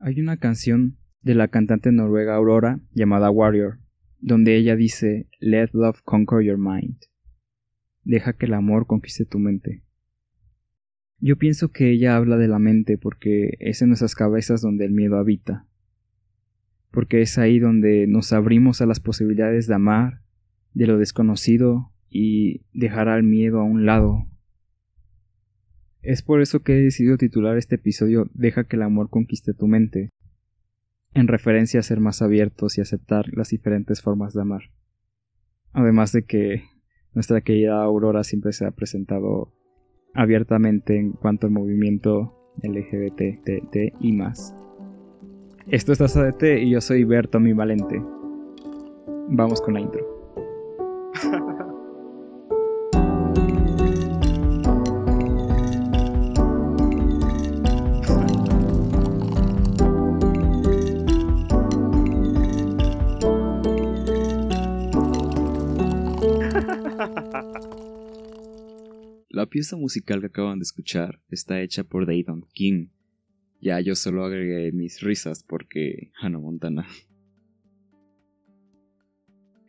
Hay una canción de la cantante noruega Aurora llamada Warrior, donde ella dice Let love conquer your mind. Deja que el amor conquiste tu mente. Yo pienso que ella habla de la mente porque es en nuestras cabezas donde el miedo habita, porque es ahí donde nos abrimos a las posibilidades de amar, de lo desconocido y dejar al miedo a un lado. Es por eso que he decidido titular este episodio Deja que el amor conquiste tu mente, en referencia a ser más abiertos y aceptar las diferentes formas de amar. Además de que nuestra querida Aurora siempre se ha presentado abiertamente en cuanto al movimiento LGBT y más. Esto es Taza de Té y yo soy Berto Mi Valente. Vamos con la intro. Pieza musical que acaban de escuchar está hecha por Dayton King. Ya yo solo agregué mis risas porque Hannah Montana.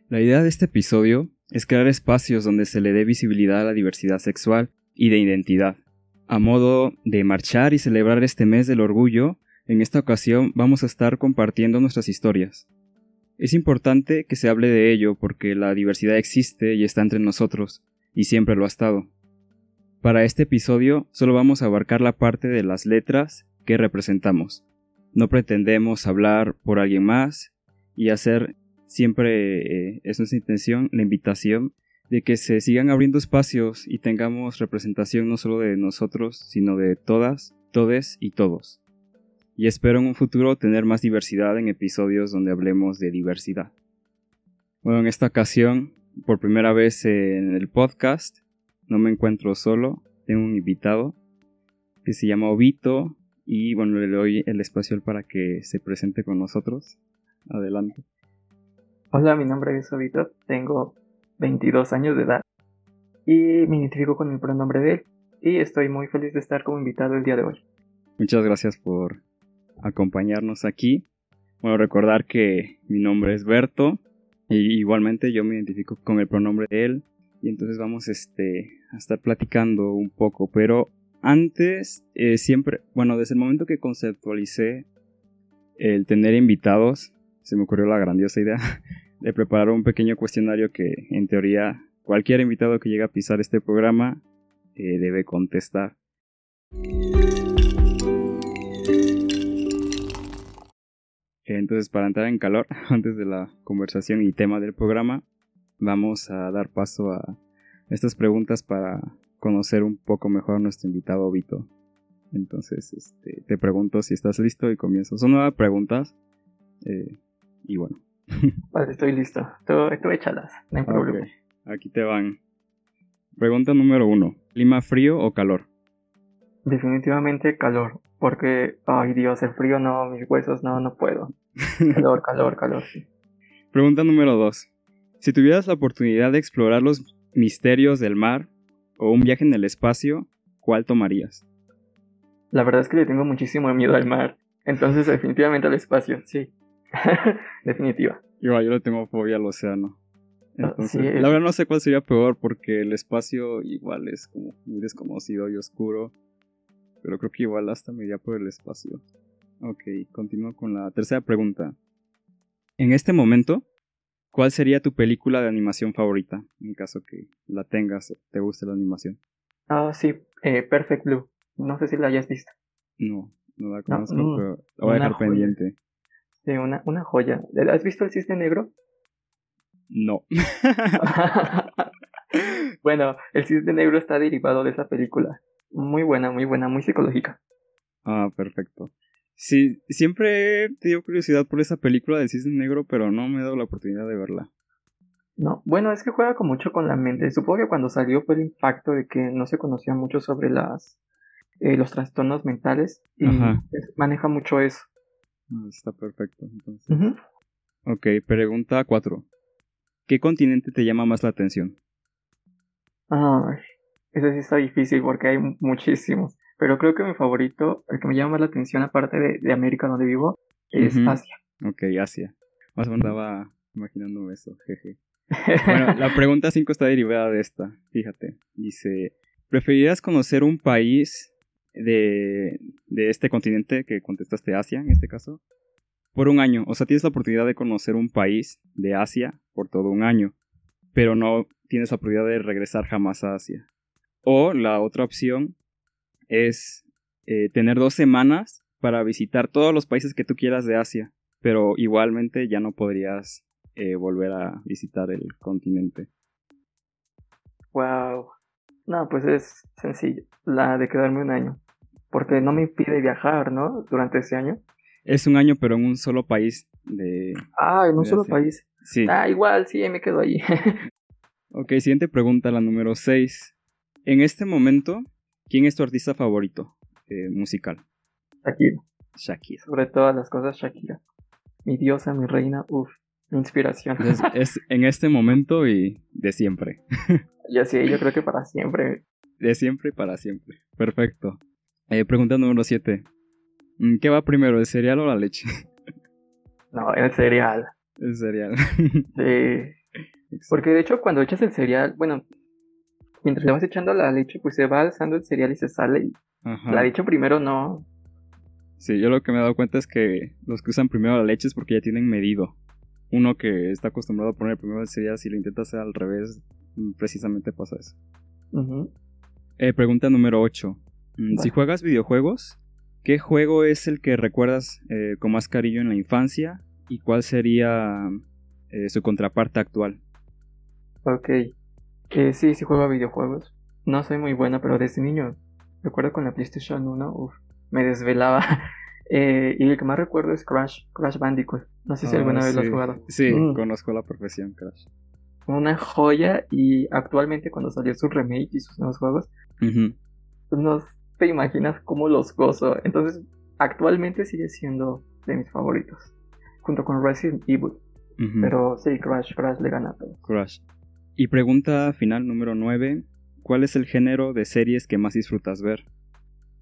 La idea de este episodio es crear espacios donde se le dé visibilidad a la diversidad sexual y de identidad. A modo de marchar y celebrar este mes del orgullo, en esta ocasión vamos a estar compartiendo nuestras historias. Es importante que se hable de ello porque la diversidad existe y está entre nosotros, y siempre lo ha estado. Para este episodio solo vamos a abarcar la parte de las letras que representamos. No pretendemos hablar por alguien más y hacer siempre, eh, es nuestra intención, la invitación de que se sigan abriendo espacios y tengamos representación no solo de nosotros, sino de todas, todes y todos. Y espero en un futuro tener más diversidad en episodios donde hablemos de diversidad. Bueno, en esta ocasión, por primera vez en el podcast, no me encuentro solo, tengo un invitado que se llama Obito y bueno, le doy el espacio para que se presente con nosotros. Adelante. Hola, mi nombre es Obito, tengo 22 años de edad y me identifico con el pronombre de él y estoy muy feliz de estar como invitado el día de hoy. Muchas gracias por acompañarnos aquí. Bueno, recordar que mi nombre es Berto y igualmente yo me identifico con el pronombre de él y entonces vamos este, a estar platicando un poco, pero antes eh, siempre, bueno, desde el momento que conceptualicé el tener invitados, se me ocurrió la grandiosa idea de preparar un pequeño cuestionario que en teoría cualquier invitado que llegue a pisar este programa eh, debe contestar. Entonces, para entrar en calor, antes de la conversación y tema del programa, vamos a dar paso a estas preguntas para conocer un poco mejor a nuestro invitado Vito. Entonces, este, te pregunto si estás listo y comienzo. Son nuevas preguntas. Eh, y bueno. Vale, estoy listo. Tú, échalas, no hay problema. Aquí te van. Pregunta número uno. ¿Clima frío o calor? Definitivamente calor. Porque, ay Dios, el frío no, mis huesos no, no puedo. Calor, calor, calor, sí. Pregunta número dos. Si tuvieras la oportunidad de explorar los misterios del mar o un viaje en el espacio, ¿cuál tomarías? La verdad es que le tengo muchísimo miedo al mar. Entonces, definitivamente al espacio, sí. Definitiva. Igual, yo le tengo fobia al océano. Ah, Entonces, la verdad no sé cuál sería peor porque el espacio igual es como muy desconocido y oscuro. Pero creo que igual hasta me iría por el espacio. Ok, continúo con la tercera pregunta. En este momento, ¿cuál sería tu película de animación favorita? En caso que la tengas o te guste la animación. Ah, sí, eh, Perfect Blue. No sé si la hayas visto. No, no la conozco, mm, pero la voy a dejar pendiente. Sí, una, una joya. ¿Has visto el cisne negro? No. bueno, el cisne negro está derivado de esa película. Muy buena, muy buena, muy psicológica. Ah, perfecto. Sí, siempre he tenido curiosidad por esa película del cisne negro, pero no me he dado la oportunidad de verla. No, bueno, es que juega con mucho con la mente. Supongo que cuando salió fue el impacto de que no se conocía mucho sobre las eh, los trastornos mentales y maneja mucho eso. Ah, está perfecto, entonces. Ok, pregunta 4. ¿Qué continente te llama más la atención? Ay, ese sí está difícil porque hay muchísimos. Pero creo que mi favorito, el que me llama más la atención aparte de, América donde vivo, es Asia. Ok, Asia. Más o menos estaba imaginando eso, jeje. Bueno, la pregunta 5 está derivada de esta, fíjate. Dice, ¿preferirías conocer un país de, de este continente que contestaste Asia, en este caso? Por un año, o sea, tienes la oportunidad de conocer un país de Asia por todo un año, pero no tienes la oportunidad de regresar jamás a Asia. O la otra opción es eh, tener dos semanas para visitar todos los países que tú quieras de Asia, pero igualmente ya no podrías eh, volver a visitar el continente. Wow. No, pues es sencillo, la de quedarme un año, porque no me impide viajar, ¿no? Durante ese año. Es un año, pero en un solo país de... Ah, en un solo país. Sí. Ah, igual, sí, me quedo ahí. ok, siguiente pregunta, la número 6. En este momento, ¿quién es tu artista favorito eh, musical? Shakira. Shakira. Sobre todas las cosas, Shakira. Mi diosa, mi reina, uff, mi inspiración. Es, en este momento y de siempre. ya sí, yo creo que para siempre. De siempre y para siempre. Perfecto. Eh, pregunta número 7. Mm, ¿Qué va primero, el cereal o la leche? No, el cereal. El cereal. Sí. Porque de hecho cuando echas el cereal, bueno, mientras le vas echando la leche, pues se va alzando el cereal y se sale. Y La leche primero no. Sí, yo lo que me he dado cuenta es que los que usan primero la leche es porque ya tienen medido. Uno que está acostumbrado a poner primero el cereal, si lo intenta hacer al revés, mm, precisamente pasa eso. eh, pregunta número 8. Mm, si juegas videojuegos, ¿Qué juego es el que recuerdas eh, con más cariño en la infancia y cuál sería eh, su contraparte actual? Ok, eh, sí, sí juego a videojuegos. No soy muy buena, pero desde niño, recuerdo con la PlayStation 1, uf, me desvelaba. Eh, y el que más recuerdo es Crash, Crash Bandicoot. No sé si alguna ah, vez lo has jugado. Sí, mm. conozco la profesión Crash. Una joya y actualmente cuando salió su remake y sus nuevos juegos, nos te imaginas cómo los gozo. Entonces, actualmente sigue siendo de mis favoritos. Junto con Resident Evil. Pero sí, Crash, Crash le gana todo. Crash. Y pregunta final número 9. ¿Cuál es el género de series que más disfrutas ver?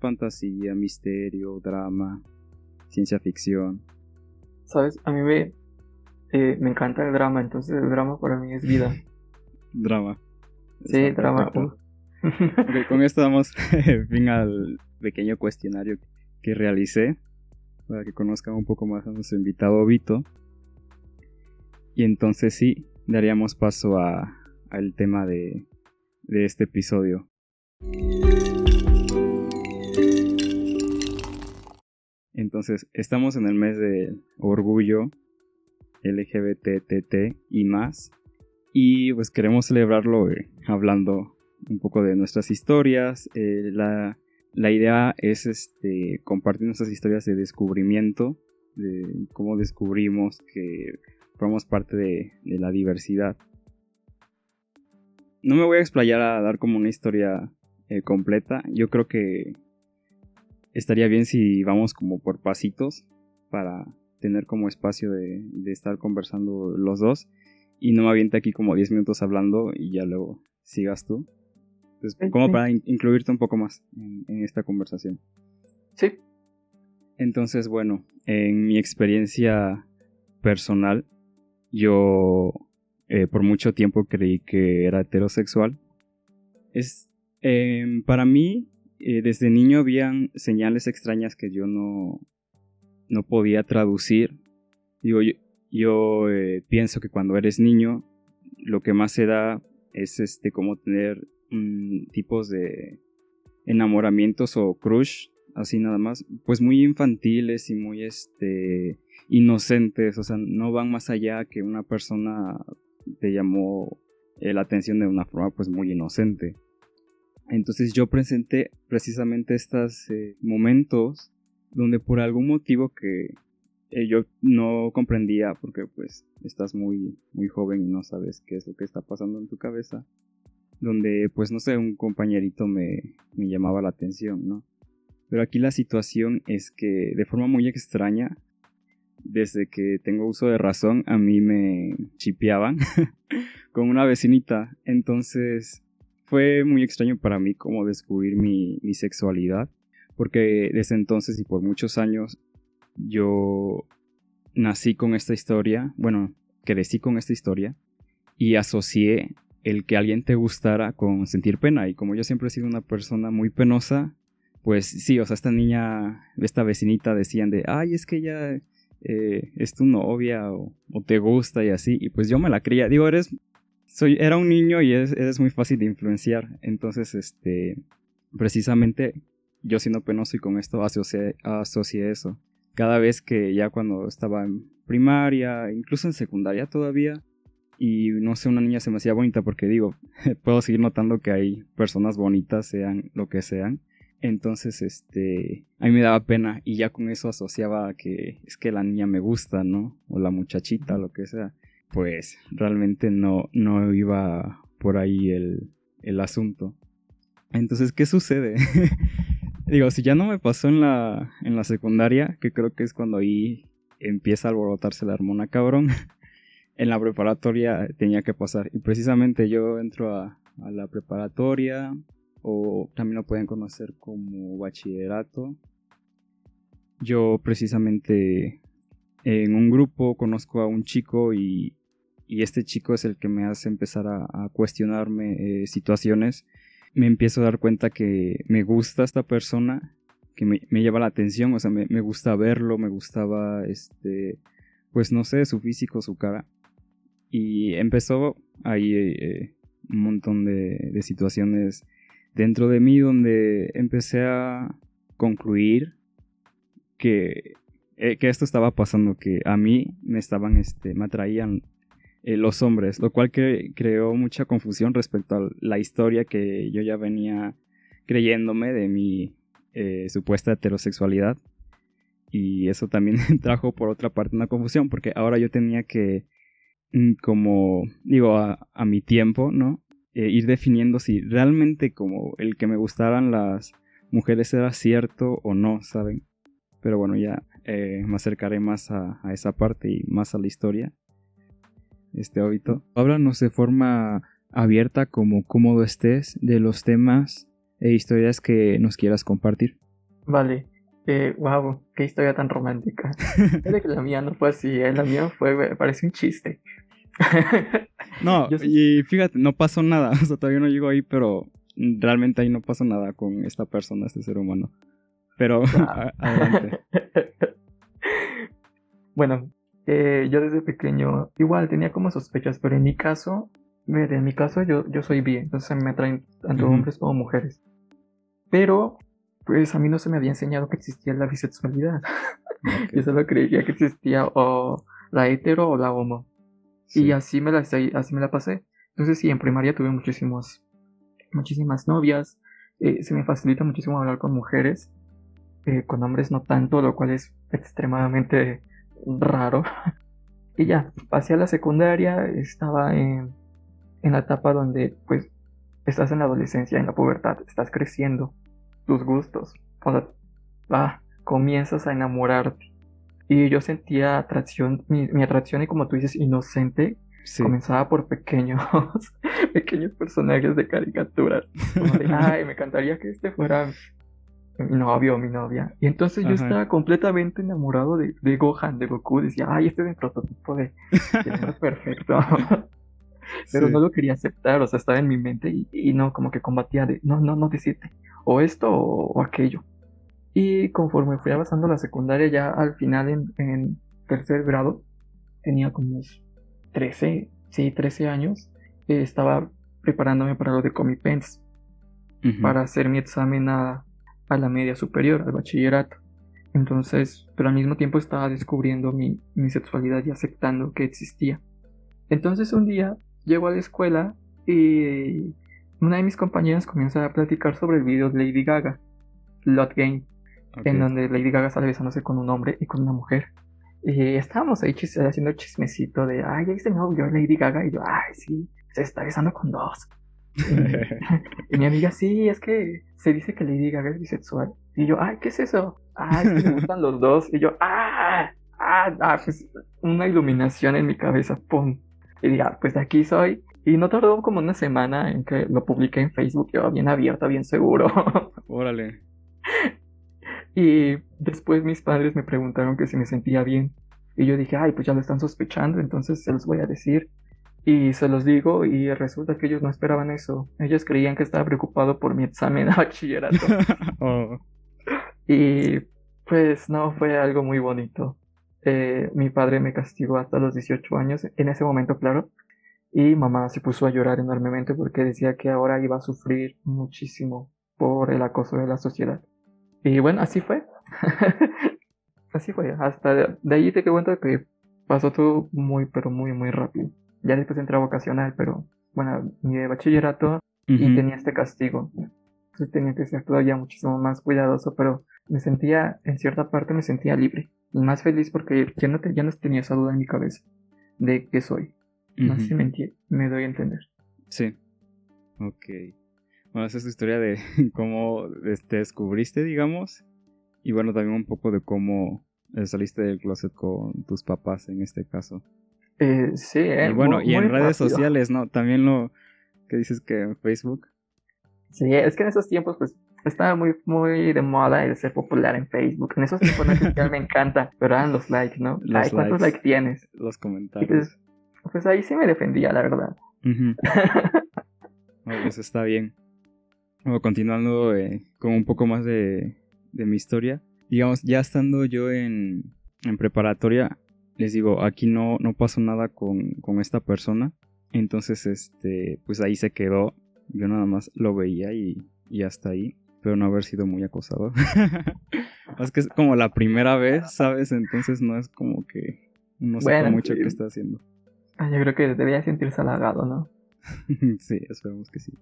Fantasía, misterio, drama, ciencia ficción. Sabes, a mí me, eh, me encanta el drama, entonces el drama para mí es vida. drama. Sí, drama con esto damos fin al pequeño cuestionario que realicé para que conozcan un poco más a nuestro invitado Vito. Y entonces sí, daríamos paso a, al tema de, de este episodio. Entonces, estamos en el mes de orgullo LGBTT y más. Y pues queremos celebrarlo eh, hablando un poco de nuestras historias. Eh, la, idea es este, compartir nuestras historias de descubrimiento, de cómo descubrimos que formamos parte de, la diversidad. No me voy a explayar a dar como una historia eh, completa. Yo creo que estaría bien si vamos como por pasitos para tener como espacio de, de estar conversando los dos y no me aviente aquí como 10 minutos hablando y ya luego sigas tú. Entonces, como para incluirte un poco más en, esta conversación. Sí. Entonces, bueno, en mi experiencia personal, yo eh, por mucho tiempo creí que era heterosexual. Es, em, para mí, eh, desde niño habían señales extrañas que yo no, no podía traducir. Digo, yo, eh, pienso que cuando eres niño, lo que más se da es este como tener Mm, tipos de enamoramientos o crush, así nada más, pues muy infantiles y muy este inocentes, o sea, no van más allá que una persona te llamó eh, la atención de una forma pues muy inocente. Entonces yo presenté precisamente estos eh, momentos donde por algún motivo que eh, yo no comprendía porque pues estás muy muy joven y no sabes qué es lo que está pasando en tu cabeza donde pues no sé, un compañerito me, me llamaba la atención, ¿no? Pero aquí la situación es que de forma muy extraña, desde que tengo uso de razón, a mí me chipeaban con una vecinita. Entonces fue muy extraño para mí como descubrir mi, mi, sexualidad. porque desde entonces y por muchos años yo nací con esta historia, bueno, crecí con esta historia y asocié el que alguien te gustara con sentir pena y como yo siempre he sido una persona muy penosa, pues sí, o sea, esta niña, esta vecinita decían de, ay, es que ella eh, es tu novia o, te gusta y así, y pues yo me la creía, digo, eres, soy, era un niño y eres, muy fácil de influenciar, entonces, este, precisamente yo siendo penoso y con esto asocié, asocié eso. Cada vez que ya cuando estaba en primaria, incluso en secundaria todavía, y no sé, una niña se me hacía bonita porque digo, puedo seguir notando que hay personas bonitas, sean lo que sean. Entonces, este, a mí me daba pena y ya con eso asociaba que es que la niña me gusta, ¿no? O la muchachita, lo que sea. Pues realmente no, no iba por ahí el, el asunto. Entonces, ¿qué sucede? Digo, si ya no me pasó en la, en la secundaria, que creo que es cuando ahí empieza a alborotarse la hormona cabrón, en la preparatoria tenía que pasar. Y precisamente yo entro a, a la preparatoria, o también lo pueden conocer como bachillerato. Yo precisamente en un grupo conozco a un chico y, y este chico es el que me hace empezar a, cuestionarme eh, situaciones. Me empiezo a dar cuenta que me gusta esta persona, que me, me lleva la atención, o sea, me, me, gusta verlo, me gustaba, este, pues no sé, su físico, su cara. Y empezó ahí eh, un montón de, de situaciones dentro de mí donde empecé a concluir que, eh, que esto estaba pasando, que a mí me estaban, este, me atraían eh, los hombres, lo cual que creó mucha confusión respecto a la historia que yo ya venía creyéndome de mi eh, supuesta heterosexualidad. Y eso también trajo por otra parte una confusión, porque ahora yo tenía que, mm, como digo, a, a mi tiempo, ¿no? Eh, ir definiendo si realmente como el que me gustaran las mujeres era cierto o no, ¿saben? Pero bueno, ya eh, me acercaré más a, esa parte y más a la historia. Este hábito. Háblanos de forma abierta, como cómodo estés, de los temas e historias que nos quieras compartir. Vale. Eh, wow, qué historia tan romántica. que la mía no fue así, la mía fue, parece un chiste. No, y fíjate, no pasó nada. O sea, todavía no llego ahí, pero realmente ahí no pasó nada con esta persona, este ser humano. Pero adelante. Bueno, eh, yo desde pequeño igual tenía como sospechas, pero en mi caso, en mi caso yo, yo soy bien, entonces me atraen tanto hombres como mujeres. Pero, pues a mí no se me había enseñado que existía la bisexualidad. yo solo creía que existía o la hetero o la homo. Y así me, la, así me la pasé. Entonces sí, en primaria tuve muchísimos, muchísimas novias. Eh, se me facilita muchísimo hablar con mujeres. Eh, con hombres no tanto, lo cual es extremadamente raro. y ya, pasé a la secundaria, estaba en, en la etapa donde pues estás en la adolescencia, en la pubertad, estás creciendo, tus gustos, o sea, ah, comienzas a enamorarte. Y yo sentía atracción, mi, atracción y como tú dices, inocente, comenzaba por pequeños, pequeños personajes de caricatura. ay, me encantaría que este fuera mi novio o mi novia. Y entonces yo estaba completamente enamorado de, de, Gohan, de Goku. Decía, ay, este es el prototipo de, perfecto. Pero no lo quería aceptar, o sea, estaba en mi mente y, no, como que combatía de, no, no, no decirte, o esto o aquello. Y conforme fui avanzando la secundaria, ya al final en, tercer grado, tenía como 13, sí, 13 años, eh, estaba preparándome para lo de Comipens, para hacer mi examen a, la media superior, al bachillerato. Entonces, pero al mismo tiempo estaba descubriendo mi, mi sexualidad y aceptando que existía. Entonces un día llego a la escuela y una de mis compañeras comienza a platicar sobre el video de Lady Gaga, Lot Game en donde Lady Gaga sale besándose con un hombre y con una mujer. Y estábamos ahí haciendo chismecito de, ay, ya viste novio Lady Gaga. Y yo, ay, sí, se está besando con dos. Y, mi amiga, sí, es que se dice que Lady Gaga es bisexual. Y yo, ay, ¿qué es eso? Ay, es que me gustan los dos. Y yo, ah, ah, ah, pues una iluminación en mi cabeza, pum. Y diga, ah, pues de aquí soy. Y no tardó como una semana en que lo publiqué en Facebook, yo bien abierto, bien seguro. Órale. Y después mis padres me preguntaron que si me sentía bien. Y yo dije, ay, pues ya lo están sospechando, entonces se los voy a decir. Y se los digo y resulta que ellos no esperaban eso. Ellos creían que estaba preocupado por mi examen de bachillerato. Oh. Y pues no, fue algo muy bonito. Eh, mi padre me castigó hasta los 18 años, en ese momento, claro. Y mamá se puso a llorar enormemente porque decía que ahora iba a sufrir muchísimo por el acoso de la sociedad. Y bueno, así fue. así fue. Hasta de ahí te cuento que pasó todo muy, pero muy, muy rápido. Ya después entré a vocacional, pero bueno, mi bachillerato y tenía este castigo. Entonces tenía que ser todavía muchísimo más cuidadoso, pero me sentía, en cierta parte me sentía libre. Y más feliz porque ya no, ya no tenía esa duda en mi cabeza de qué soy. No sé si me, me doy a entender. Sí. Ok. Bueno, esa es tu historia de cómo te este, descubriste, digamos. Y bueno, también un poco de cómo eh, saliste del closet con tus papás en este caso. Eh, sí, eh, Y bueno, y en redes sociales, ¿no? También lo que dices que en Facebook. Sí, es que en esos tiempos, pues, estaba muy, muy de moda el ser popular en Facebook. En esos tiempos no me encanta, pero eran los likes, ¿no? ¿Cuántos likes tienes? Los comentarios. Pues, pues, ahí sí me defendía, la verdad. pues está bien. Bueno, continuando eh, con un poco más de, de mi historia. Digamos, ya estando yo en, en preparatoria, les digo, aquí no, no pasó nada con, con esta persona. Entonces, este, pues ahí se quedó. Yo nada más lo veía y, y hasta ahí. Pero no haber sido muy acosado. es que es como la primera vez, ¿sabes? Entonces no es como que no sé mucho qué está haciendo. Ah, yo creo que debería sentirse halagado, ¿no? sí, esperemos que sí.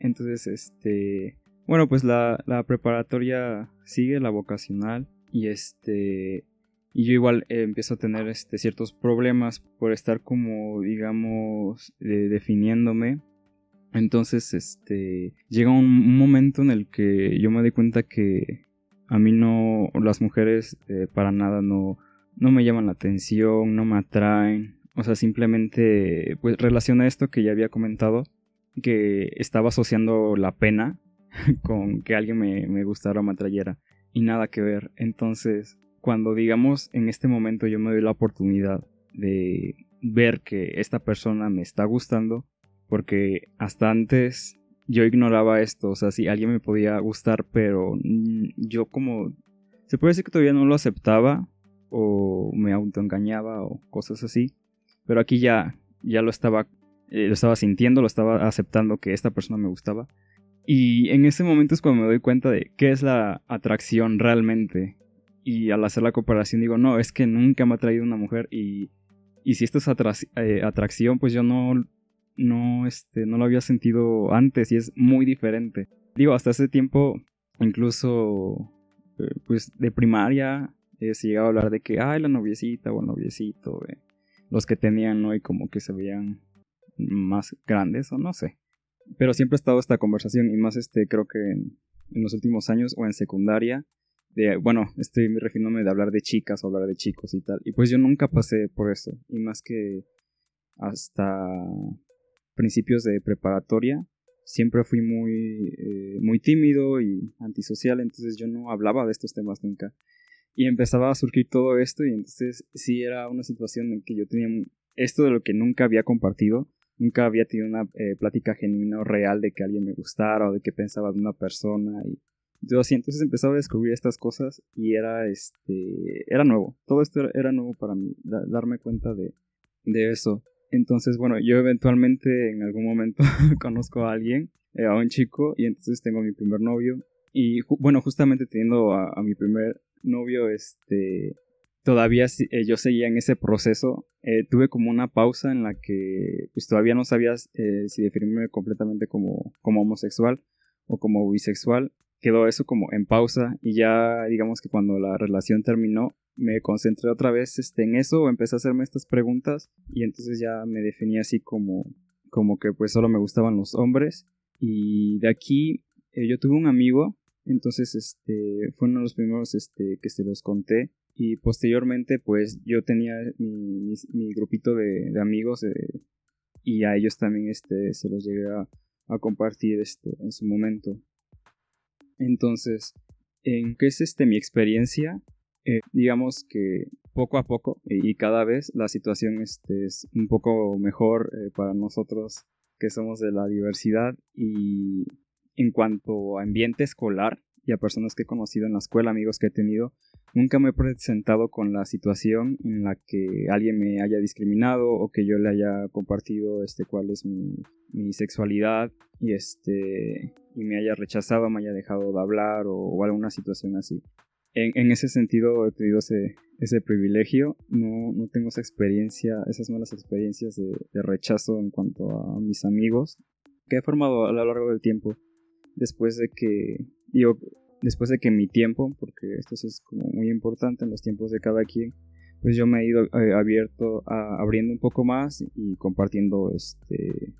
Entonces, este. Bueno, pues la, la preparatoria sigue, la vocacional. Y este. Y yo igual eh, empiezo a tener este, ciertos problemas por estar como, digamos, definiéndome. Entonces, este, llega un, momento en el que yo me doy cuenta que a mí no, las mujeres eh, para nada no, no me llaman la atención, no me atraen. O sea, simplemente, pues relaciona esto que ya había comentado, que estaba asociando la pena con que alguien me, me gustara o me atrayera. Y nada que ver. Entonces, cuando digamos en este momento yo me doy la oportunidad de ver que esta persona me está gustando, porque hasta antes yo ignoraba esto, o sea, si alguien me podía gustar, pero yo como, se puede decir que todavía no lo aceptaba o me autoengañaba o cosas así, pero aquí ya, ya lo estaba, eh, lo estaba sintiendo, lo estaba aceptando que esta persona me gustaba. Y en ese momento es cuando me doy cuenta de qué es la atracción realmente y al hacer la comparación digo, no, es que nunca me ha traído una mujer y, y si esto es eh, atracción, pues yo no, no, este, no lo había sentido antes y es muy diferente. Digo, hasta ese tiempo, incluso, eh, pues de primaria, eh, se llegaba a hablar de que, ay, la noviecita o el noviecito, los que tenían, ¿no? Y como que se veían más grandes o no sé. Pero siempre ha estado esta conversación y más este, creo que en los últimos años o en secundaria, bueno, estoy refiriéndome de hablar de chicas o hablar de chicos y tal. Y pues yo nunca pasé por eso. Y más que hasta principios de preparatoria, siempre fui muy, eh, muy tímido y antisocial, entonces yo no hablaba de estos temas nunca. Y empezaba a surgir todo esto y entonces sí era una situación en que yo tenía esto de lo que nunca había compartido, nunca había tenido una eh, plática genuina o real de que alguien me gustara o de que pensaba de una persona y yo así entonces empezaba a descubrir estas cosas y era este era nuevo. Todo esto era, nuevo para mí darme cuenta de, de eso. Entonces bueno yo eventualmente en algún momento conozco a alguien eh, a un chico y entonces tengo mi primer novio y bueno justamente teniendo a, mi primer novio este todavía eh, yo seguía en ese proceso eh, tuve como una pausa en la que pues todavía no sabía si definirme completamente como, como homosexual o como bisexual. Quedó eso como en pausa y ya digamos que cuando la relación terminó me concentré otra vez este, en eso, empecé a hacerme estas preguntas y entonces ya me definí así como, como que pues solo me gustaban los hombres. Y de aquí eh, yo tuve un amigo, entonces este fue uno de los primeros este, que se los conté y posteriormente pues yo tenía mi, grupito de, amigos eh, y a ellos también este, se los llegué a, a compartir este, en su momento. Entonces, En qué es este mi experiencia, eh, digamos que poco a poco y cada vez la situación este, es un poco mejor eh, para nosotros que somos de la diversidad y en cuanto a ambiente escolar y a personas que he conocido en la escuela, amigos que he tenido, nunca me he presentado con la situación en la que alguien me haya discriminado o que yo le haya compartido este cuál es mi, mi sexualidad y este y me haya rechazado, me haya dejado de hablar o, alguna situación así. En, ese sentido he tenido ese, ese privilegio, no, no tengo esa experiencia, esas malas experiencias de, de rechazo en cuanto a mis amigos que he formado a lo largo del tiempo después de que digo después de que mi tiempo porque esto es como muy importante en los tiempos de cada quien pues yo me he ido eh, abierto a, abriendo un poco más y compartiendo este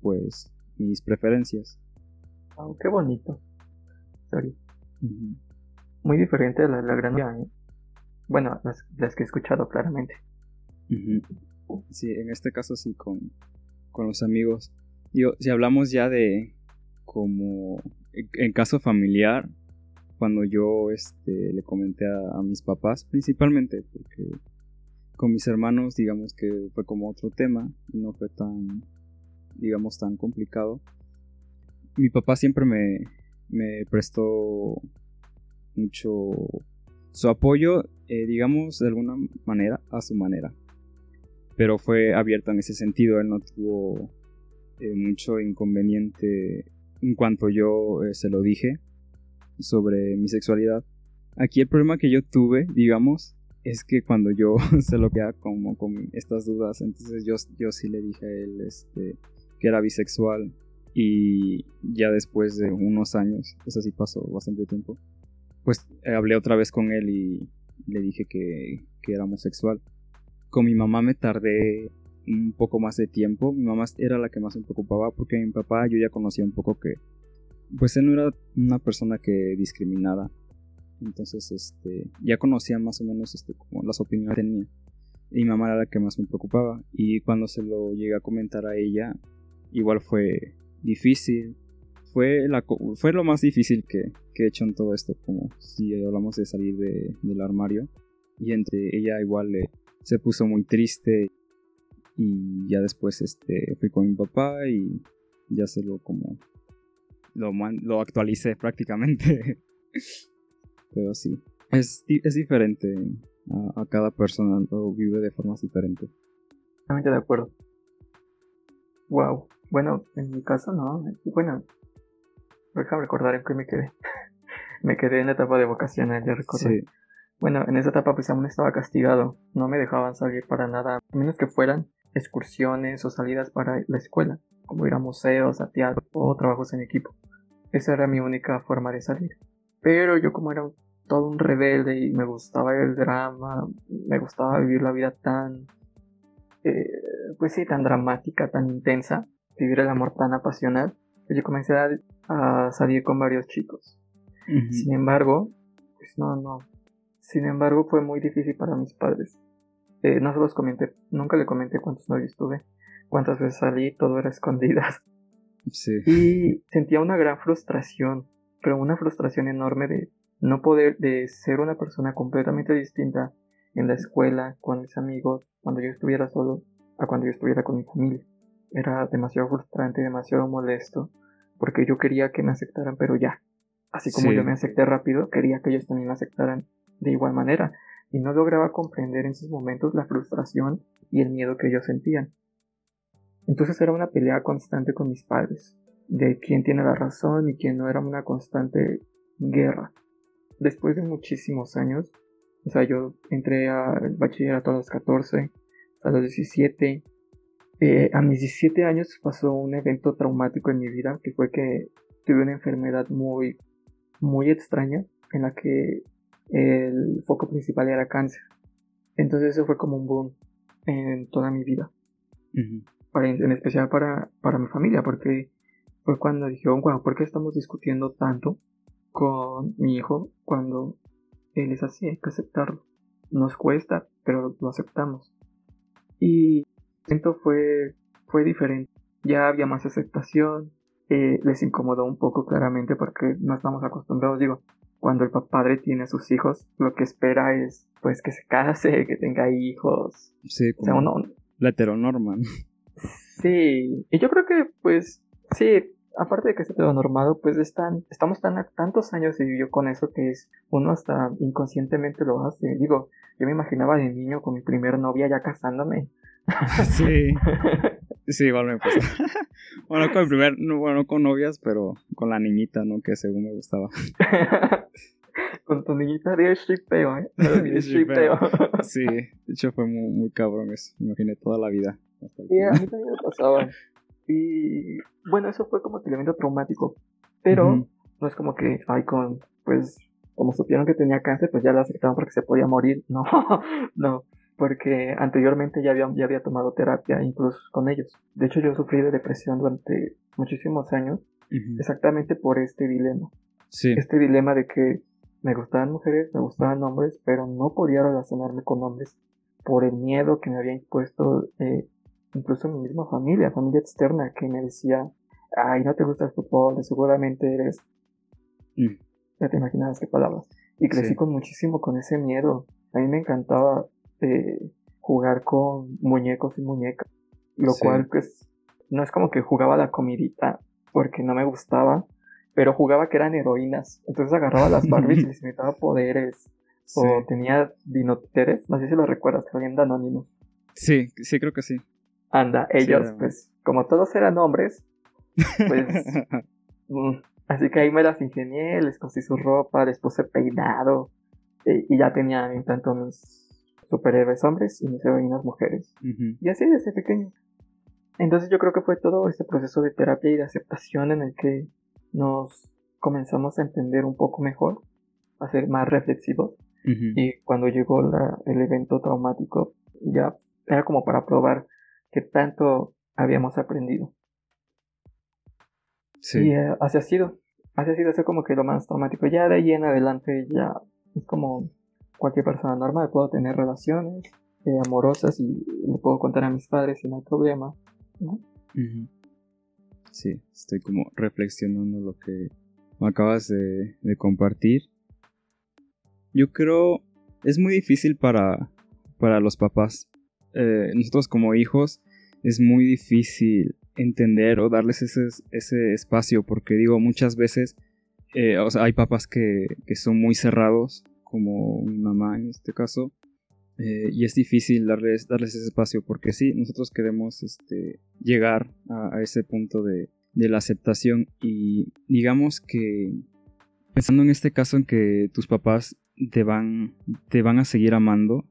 pues mis preferencias Oh, qué bonito. Sorry. Muy diferente a la, la gran ¿eh? Bueno, las, las, que he escuchado claramente. Sí, en este caso sí, con, con los amigos. Yo, si hablamos ya de como en, caso familiar, cuando yo este, le comenté a, mis papás, principalmente, porque con mis hermanos, digamos que fue como otro tema, no fue tan, digamos, tan complicado mi papá siempre me, me prestó mucho su apoyo, eh, digamos, de alguna manera, a su manera. Pero fue abierto en ese sentido, él no tuvo eh, mucho inconveniente en cuanto yo eh, se lo dije sobre mi sexualidad. Aquí el problema que yo tuve, digamos, es que cuando yo se lo quedaba como con estas dudas, entonces yo, yo sí le dije a él este, que era bisexual y ya después de unos años, eso sí pasó bastante tiempo, pues eh, hablé otra vez con él y le dije que, que era homosexual. Con mi mamá me tardé un poco más de tiempo. Mi mamá era la que más me preocupaba porque mi papá yo ya conocía un poco que pues él no era una persona que discriminara. Entonces, este, ya conocía más o menos este como las opiniones que tenía. Y mi mamá era la que más me preocupaba y cuando se lo llegué a comentar a ella, igual fue difícil. Fue, la, fue lo más difícil que, he hecho en todo esto, como si hablamos de salir del armario. Y entre ella igual se puso muy triste. Y ya después este, fui con mi papá y ya se lo como... Lo, lo actualicé prácticamente. Pero sí, es, es diferente. A, a, cada persona lo vive de formas diferentes. Totalmente de acuerdo. Wow. Bueno, en mi caso no. Bueno, déjame recordar en qué me quedé. me quedé en la etapa de vocacional, ya recuerdo. Sí. Bueno, en esa etapa pues aún estaba castigado. No me dejaban salir para nada, a menos que fueran excursiones o salidas para la escuela, como ir a museos, a teatro o trabajos en equipo. Esa era mi única forma de salir. Pero yo como era todo un rebelde y me gustaba el drama, me gustaba vivir la vida tan, eh, pues sí, tan dramática, tan intensa, vivir el amor tan apasional, pues yo comencé a, salir con varios chicos. Sin embargo, pues no, no. Sin embargo, fue muy difícil para mis padres. Eh, no se los comenté, nunca le comenté cuántos novios tuve, cuántas veces salí, todo era escondidas. Sí. Y sentía una gran frustración, pero una frustración enorme de no poder, de ser una persona completamente distinta en la escuela, con mis amigos, cuando yo estuviera solo, a cuando yo estuviera con mi familia era demasiado frustrante, demasiado molesto, porque yo quería que me aceptaran, pero ya. Así como yo me acepté rápido, quería que ellos también me aceptaran de igual manera, y no lograba comprender en esos momentos la frustración y el miedo que ellos sentían. Entonces era una pelea constante con mis padres, de quién tiene la razón y quién no era una constante guerra. Después de muchísimos años, o sea, yo entré al bachillerato a los 14, a los 17, eh, a mis 17 años pasó un evento traumático en mi vida, que fue que tuve una enfermedad muy, muy extraña, en la que el foco principal era cáncer. Entonces eso fue como un boom en toda mi vida. en especial para, para mi familia, porque fue cuando dijeron, wow, ¿por qué estamos discutiendo tanto con mi hijo cuando él es así? Hay que aceptarlo. Nos cuesta, pero lo aceptamos. Y fue, fue diferente. Ya había más aceptación, eh, les incomodó un poco claramente porque no estamos acostumbrados. Digo, cuando el padre tiene a sus hijos, lo que espera es pues que se case, que tenga hijos. Sí, como la heteronorma. Sí, y yo creo que pues sí, aparte de que es heteronormado, pues están, estamos tan a tantos años y vivió con eso que es uno hasta inconscientemente lo hace. Digo, yo me imaginaba de niño con mi primer novia ya casándome. Sí. Sí, igual me pasó. bueno, con el primer, bueno, con novias, pero con la niñita, ¿no? Que según me gustaba. con tu niñita de stripeo, ¿eh? stripeo. sí, de hecho fue muy, muy cabrón eso. Me imaginé toda la vida. Sí, a mí también me pasaba. Y bueno, eso fue como elemento traumático. Pero no es como que, ay, con, pues, como supieron que tenía cáncer, pues ya lo aceptaron porque se podía morir. No, no porque anteriormente ya había, ya había tomado terapia incluso con ellos. De hecho, yo sufrí de depresión durante muchísimos años, exactamente por este dilema. Sí. Este dilema de que me gustaban mujeres, me gustaban hombres, pero no podía relacionarme con hombres por el miedo que me había impuesto eh, incluso mi misma familia, familia externa, que me decía, ay, no te gusta el fútbol, seguramente eres... Mm. Ya te imaginas qué palabras. Y crecí con muchísimo con ese miedo. A mí me encantaba eh, jugar con muñecos y muñecas, lo cual pues no es como que jugaba la comidita porque no me gustaba, pero jugaba que eran heroínas, entonces agarraba las Barbies y les invitaba poderes, o tenía dinoteres, no sé si lo recuerdas, que habían anónimos. Sí, sí creo que sí. Anda, ellos pues como todos eran hombres, pues... Mm, así que ahí me las ingenié, les cosí su ropa, les puse peinado, eh, y ya tenía tanto mis superhéroes hombres y mis heroínas mujeres. Y así desde pequeño. Entonces yo creo que fue todo este proceso de terapia y de aceptación en el que nos comenzamos a entender un poco mejor, a ser más reflexivos. Y cuando llegó el evento traumático, ya era como para probar que tanto habíamos aprendido. Sí. Y eh, así ha sido. Así ha sido eso como que lo más traumático. Ya de ahí en adelante ya es como cualquier persona normal, puedo tener relaciones eh, amorosas y le puedo contar a mis padres sin hay problema, ¿no? Sí, estoy como reflexionando lo que me acabas de, compartir. Yo creo es muy difícil para, para los papás. Eh, nosotros como hijos es muy difícil entender o darles ese, ese espacio porque digo muchas veces eh, hay papás que, que, son muy cerrados como mamá en este caso. Eh, y es difícil darles, darles ese espacio porque sí, nosotros queremos este, llegar a, ese punto de, la aceptación y digamos que pensando en este caso en que tus papás te van, te van a seguir amando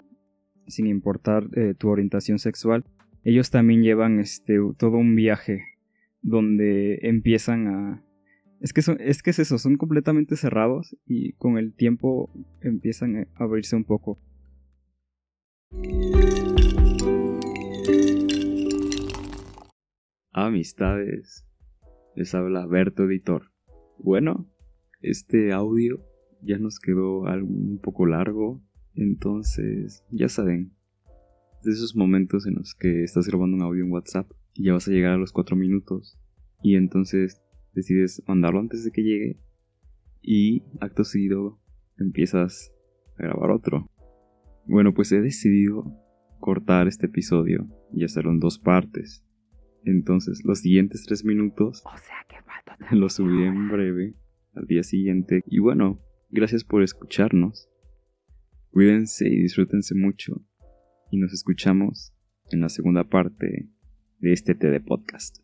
sin importar eh, tu orientación sexual, ellos también llevan este, todo un viaje donde empiezan a, es que, es que es eso, son completamente cerrados y con el tiempo empiezan a abrirse un poco. Amistades. Les habla Berto Editor. Bueno, este audio ya nos quedó un poco largo, entonces ya saben, de esos momentos en los que estás grabando un audio en WhatsApp y ya vas a llegar a los 4 minutos y entonces decides mandarlo antes de que llegue y acto seguido empiezas a grabar otro. Bueno, pues he decidido cortar este episodio y hacerlo en dos partes. Entonces, los siguientes tres minutos o sea que los subiré en breve al día siguiente. Y bueno, gracias por escucharnos. Cuídense y disfrútense mucho. Y nos escuchamos en la segunda parte de este TD Podcast.